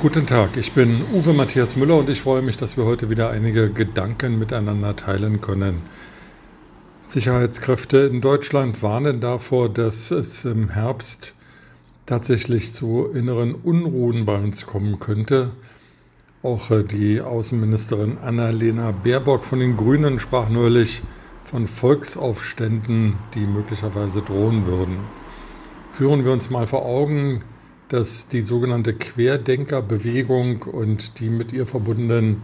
Guten Tag, ich bin Uwe Matthias Müller und ich freue mich, dass wir heute wieder einige Gedanken miteinander teilen können. Sicherheitskräfte in Deutschland warnen davor, dass es im Herbst tatsächlich zu inneren Unruhen bei uns kommen könnte. Auch äh, die Außenministerin Annalena Baerbock von den Grünen sprach neulich von Volksaufständen, die möglicherweise drohen würden. Führen wir uns mal vor Augen, dass die sogenannte Querdenkerbewegung und die mit ihr verbundenen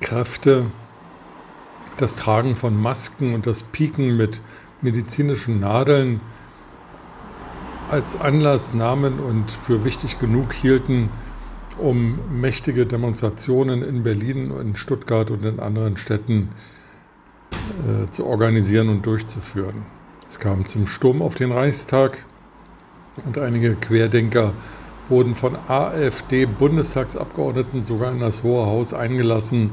Kräfte das Tragen von Masken und das Pieken mit medizinischen Nadeln als Anlass nahmen und für wichtig genug hielten, um mächtige Demonstrationen in Berlin, in Stuttgart und in anderen Städten äh, zu organisieren und durchzuführen. Es kam zum Sturm auf den Reichstag, und einige Querdenker wurden von AfD-Bundestagsabgeordneten sogar in das Hohe Haus eingelassen,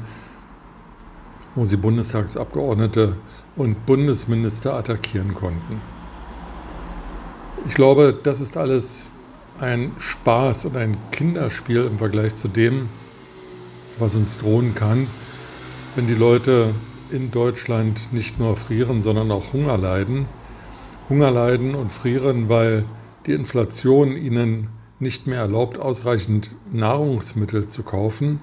wo sie Bundestagsabgeordnete und Bundesminister attackieren konnten. Ich glaube, das ist alles ein Spaß und ein Kinderspiel im Vergleich zu dem, was uns drohen kann, wenn die Leute in Deutschland nicht nur frieren, sondern auch Hunger leiden. Hunger leiden und frieren, weil die Inflation ihnen nicht mehr erlaubt, ausreichend Nahrungsmittel zu kaufen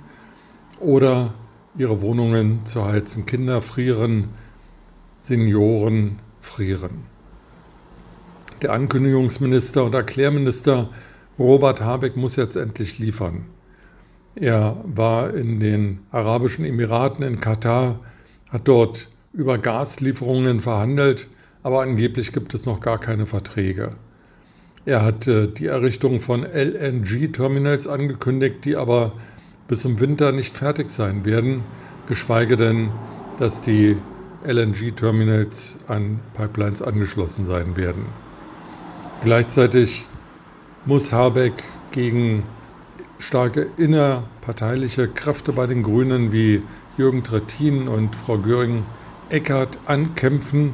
oder ihre Wohnungen zu heizen. Kinder frieren, Senioren frieren. Der Ankündigungsminister und Erklärminister Robert Habeck muss jetzt endlich liefern. Er war in den Arabischen Emiraten in Katar, hat dort über Gaslieferungen verhandelt, aber angeblich gibt es noch gar keine Verträge. Er hat äh, die Errichtung von LNG-Terminals angekündigt, die aber bis zum Winter nicht fertig sein werden, geschweige denn, dass die LNG-Terminals an Pipelines angeschlossen sein werden. Gleichzeitig muss Habeck gegen starke innerparteiliche Kräfte bei den Grünen wie Jürgen Trittin und Frau Göring-Eckardt ankämpfen,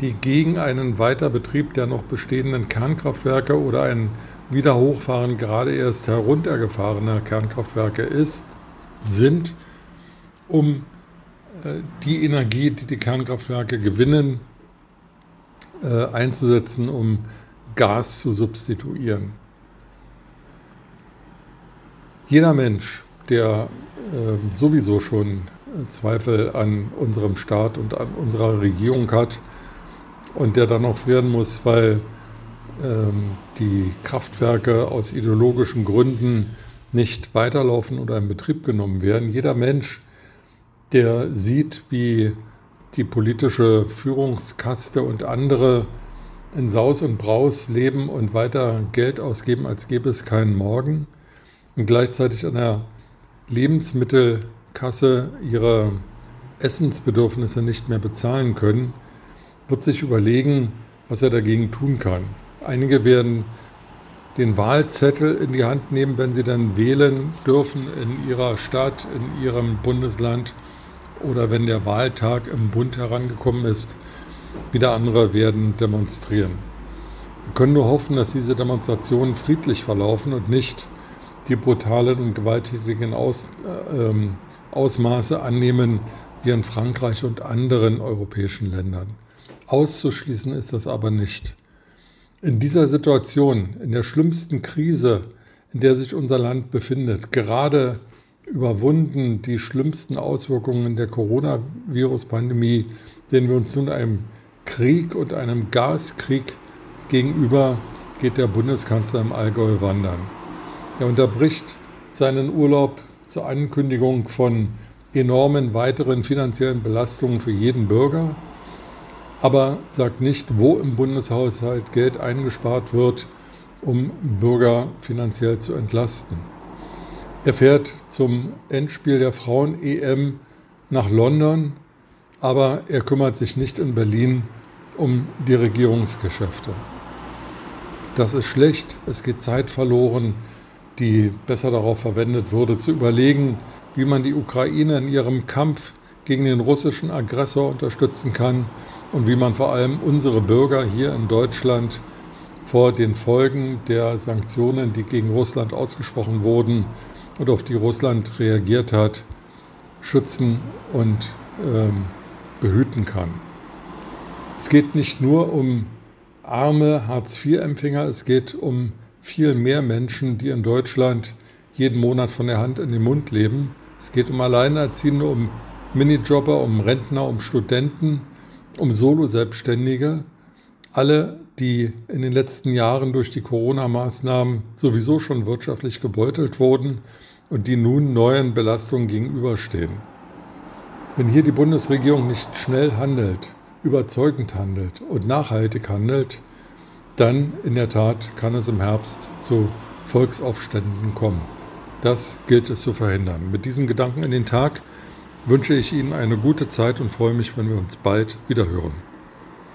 die gegen einen Weiterbetrieb der noch bestehenden Kernkraftwerke oder ein Wiederhochfahren gerade erst heruntergefahrener Kernkraftwerke ist, sind, um äh, die Energie, die die Kernkraftwerke gewinnen, äh, einzusetzen, um Gas zu substituieren. Jeder Mensch, der ähm, sowieso schon Zweifel an unserem Staat und an unserer Regierung hat, und der dann noch frieren muss, weil ähm, die Kraftwerke aus ideologischen Gründen nicht weiterlaufen oder in Betrieb genommen werden. Jeder Mensch, der sieht, wie die politische Führungskaste und andere in Saus und Braus leben und weiter Geld ausgeben, als gäbe es keinen Morgen und gleichzeitig an der Lebensmittelkasse ihre Essensbedürfnisse nicht mehr bezahlen können, wird sich überlegen, was er dagegen tun kann. Einige werden den Wahlzettel in die Hand nehmen, wenn sie dann wählen dürfen in ihrer Stadt, in ihrem Bundesland oder wenn der Wahltag im Bund herangekommen ist. Wieder andere werden demonstrieren. Wir können nur hoffen, dass diese Demonstrationen friedlich verlaufen und nicht die brutalen und gewalttätigen Aus, äh, Ausmaße annehmen wie in Frankreich und anderen europäischen Ländern. Auszuschließen ist das aber nicht. In dieser Situation, in der schlimmsten Krise, in der sich unser Land befindet, gerade überwunden die schlimmsten Auswirkungen der Coronavirus-Pandemie, denen wir uns nun einem Krieg und einem Gaskrieg gegenüber, geht der Bundeskanzler im Allgäu wandern. Er unterbricht seinen Urlaub zur Ankündigung von enormen weiteren finanziellen Belastungen für jeden Bürger aber sagt nicht, wo im Bundeshaushalt Geld eingespart wird, um Bürger finanziell zu entlasten. Er fährt zum Endspiel der Frauen-EM nach London, aber er kümmert sich nicht in Berlin um die Regierungsgeschäfte. Das ist schlecht, es geht Zeit verloren, die besser darauf verwendet würde, zu überlegen, wie man die Ukraine in ihrem Kampf gegen den russischen Aggressor unterstützen kann und wie man vor allem unsere Bürger hier in Deutschland vor den Folgen der Sanktionen, die gegen Russland ausgesprochen wurden und auf die Russland reagiert hat, schützen und ähm, behüten kann. Es geht nicht nur um arme Hartz-IV-Empfänger, es geht um viel mehr Menschen, die in Deutschland jeden Monat von der Hand in den Mund leben. Es geht um Alleinerziehende, um Minijobber, um Rentner, um Studenten, um Solo-Selbstständige. Alle, die in den letzten Jahren durch die Corona-Maßnahmen sowieso schon wirtschaftlich gebeutelt wurden und die nun neuen Belastungen gegenüberstehen. Wenn hier die Bundesregierung nicht schnell handelt, überzeugend handelt und nachhaltig handelt, dann in der Tat kann es im Herbst zu Volksaufständen kommen. Das gilt es zu verhindern. Mit diesen Gedanken in den Tag wünsche ich Ihnen eine gute Zeit und freue mich, wenn wir uns bald wieder hören.